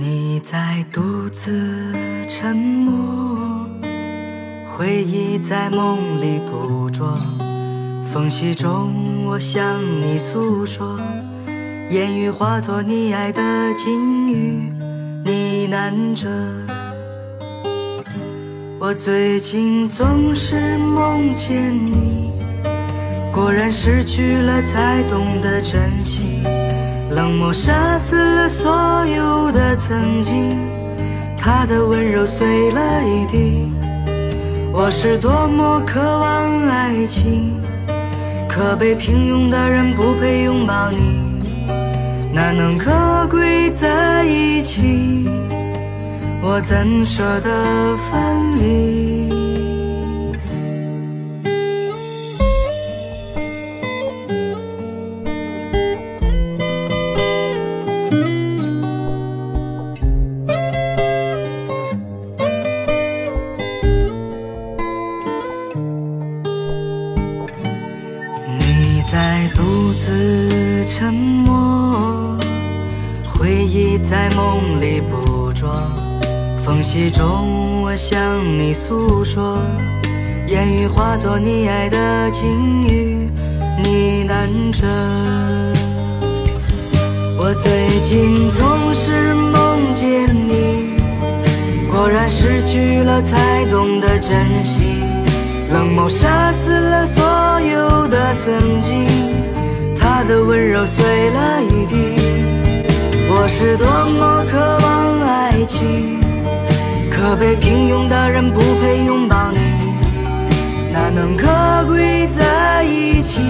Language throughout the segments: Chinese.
你在独自沉默。回忆在梦里捕捉，缝隙中我向你诉说，言语化作你爱的金鱼，呢喃着。我最近总是梦见你，果然失去了才懂得珍惜，冷漠杀死了所有的曾经，他的温柔碎了一地。我是多么渴望爱情，可被平庸的人不配拥抱你，哪能可贵在一起？我怎舍得分离？在独自沉默，回忆在梦里捕捉，缝隙中我向你诉说，言语化作你爱的情语，呢喃着。我最近总是梦见你，果然失去了才懂得珍惜。冷漠杀死了所有的曾经，的温柔碎了一地。我是多么渴望爱情，可被平庸的人不配拥抱你，哪能可贵在一起？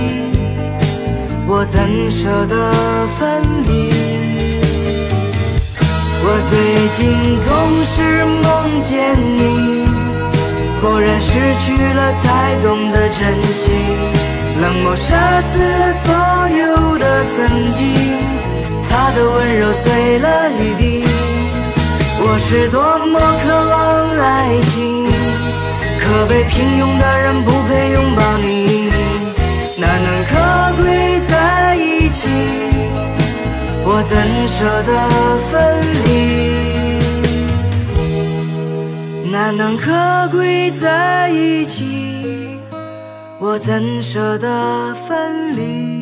我怎舍得分离？我最近总是梦见你。果然失去了才懂得珍惜，我杀死了所有的曾经，他的温柔碎了一地。我是多么渴望爱情，可被平庸的人不配拥抱你，难能可贵在一起？我怎舍得分离？难能可贵在一起？我怎舍得分离？